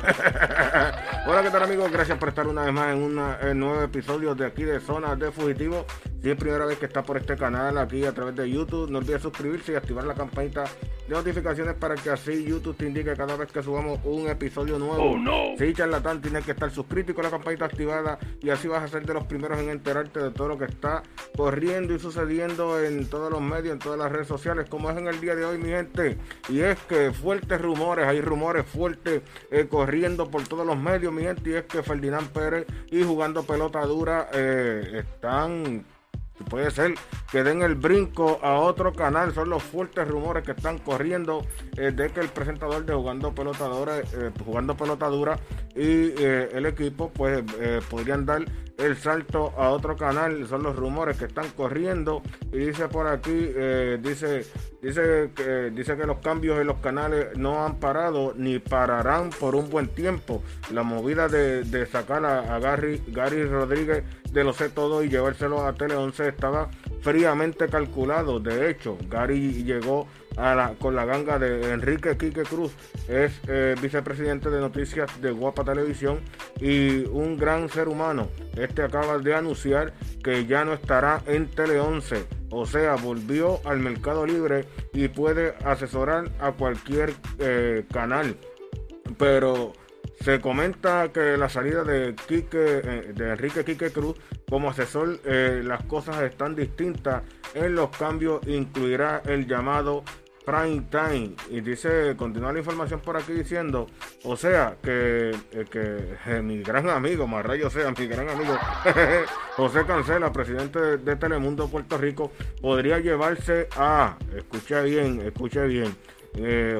Hola, ¿qué tal amigos? Gracias por estar una vez más en un nuevo episodio de aquí de Zona de Fugitivo. Si es primera vez que está por este canal aquí a través de YouTube, no olvides suscribirse y activar la campanita de notificaciones para que así YouTube te indique cada vez que subamos un episodio nuevo. Oh, no. Si charlatán, tienes que estar suscrito y con la campanita activada y así vas a ser de los primeros en enterarte de todo lo que está corriendo y sucediendo en todos los medios, en todas las redes sociales, como es en el día de hoy, mi gente. Y es que fuertes rumores, hay rumores fuertes eh, corriendo por todos los medios, mi gente, y es que Ferdinand Pérez y jugando pelota dura eh, están puede ser que den el brinco a otro canal. Son los fuertes rumores que están corriendo eh, de que el presentador de jugando pelota dura, eh, jugando pelota y eh, el equipo pues podrían dar el salto a otro canal. Son los rumores que están corriendo y dice por aquí dice dice que dice que los cambios en los canales no han parado ni pararán por un buen tiempo. La movida de, sacar a, Gary Gary Rodríguez de lo sé todo y llevárselo a Tele 11 estaba fríamente calculado. De hecho, Gary llegó a la, con la ganga de Enrique Quique Cruz, es eh, vicepresidente de noticias de Guapa Televisión y un gran ser humano. Este acaba de anunciar que ya no estará en Tele 11, o sea, volvió al mercado libre y puede asesorar a cualquier eh, canal. Pero se comenta que la salida de Quique, eh, de Enrique Quique Cruz como asesor, eh, las cosas están distintas. En los cambios incluirá el llamado prime time. Y dice, continúa la información por aquí diciendo, o sea, que, eh, que mi gran amigo, más rayo sea, mi gran amigo José Cancela, presidente de, Telemundo Puerto Rico, podría llevarse a, escuche bien, escuche bien,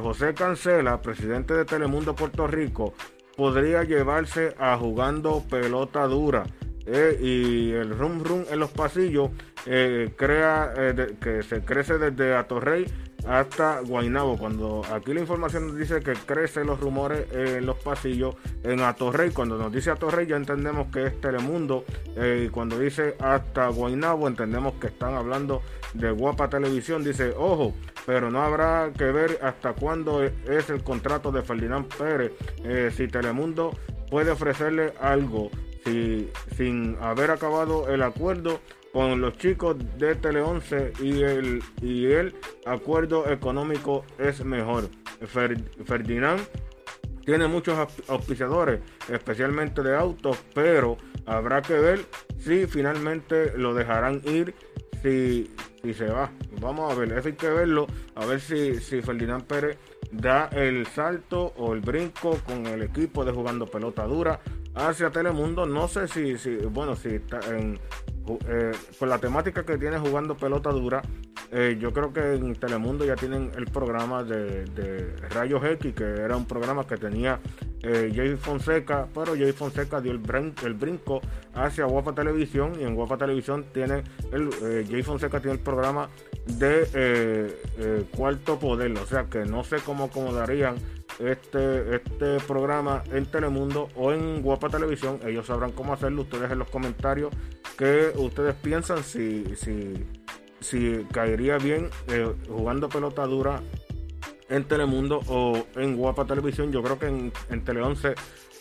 José Cancela, presidente de Telemundo Puerto Rico, podría llevarse a jugando pelota dura. Eh, y el rum rum en los pasillos eh, crea eh, que se crece desde Atorrey hasta Guainabo. Cuando aquí la información nos dice que crecen los rumores en los pasillos en Atorrey, cuando nos dice Atorrey ya entendemos que es Telemundo. y cuando dice hasta Guainabo entendemos que están hablando de Guapa Televisión. Dice, ojo, pero no habrá que ver hasta cuándo es el contrato de Ferdinand Pérez. si Telemundo puede ofrecerle algo si, sin haber acabado el acuerdo con los chicos de Tele 11 y el, y el acuerdo económico es mejor. Ferdinand tiene muchos auspiciadores, especialmente de autos, pero habrá que ver si finalmente lo dejarán ir, si, si se va. Vamos a ver, eso hay que verlo, a ver si, si Ferdinand Pérez da el salto o el brinco con el equipo de jugando pelota dura hacia Telemundo. No sé si, si bueno, si está en, eh, con la temática que tiene jugando pelota dura, eh, yo creo que en Telemundo ya tienen el programa de, de Rayos X, que era un programa que tenía eh, Jay Fonseca, pero Jay Fonseca dio el, el, brinco hacia Guapa Televisión y en Guapa Televisión tiene el eh, Jay Fonseca tiene el programa de Cuarto Poder, o sea que no sé cómo acomodarían este, este programa en Telemundo o en Guapa Televisión. Ellos sabrán cómo hacerlo. Ustedes en los comentarios que ustedes piensan si, si, si caería bien eh, jugando pelota dura en Telemundo o en Guapa Televisión. Yo creo que en, en Tele 11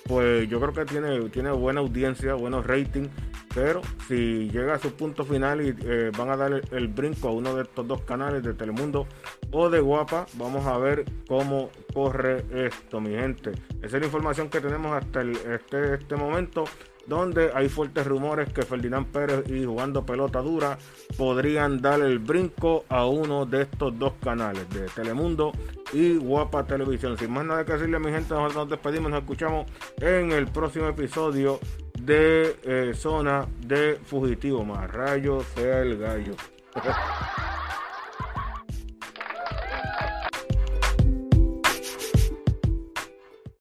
pues yo creo que tiene, tiene buena audiencia, buenos ratings, pero si llega a su punto final y eh, van a dar el, brinco a uno de estos dos canales de Telemundo o de Guapa, vamos a ver cómo corre esto, mi gente. Esa es la información que tenemos hasta este, este momento donde hay fuertes rumores que Ferdinand Pérez y jugando pelota dura podrían dar el brinco a uno de estos dos canales, de Telemundo y Guapa Televisión. Sin más nada que decirle a mi gente, nosotros nos despedimos, nos escuchamos en el próximo episodio de eh, Zona de Fugitivo. Más rayo sea el gallo.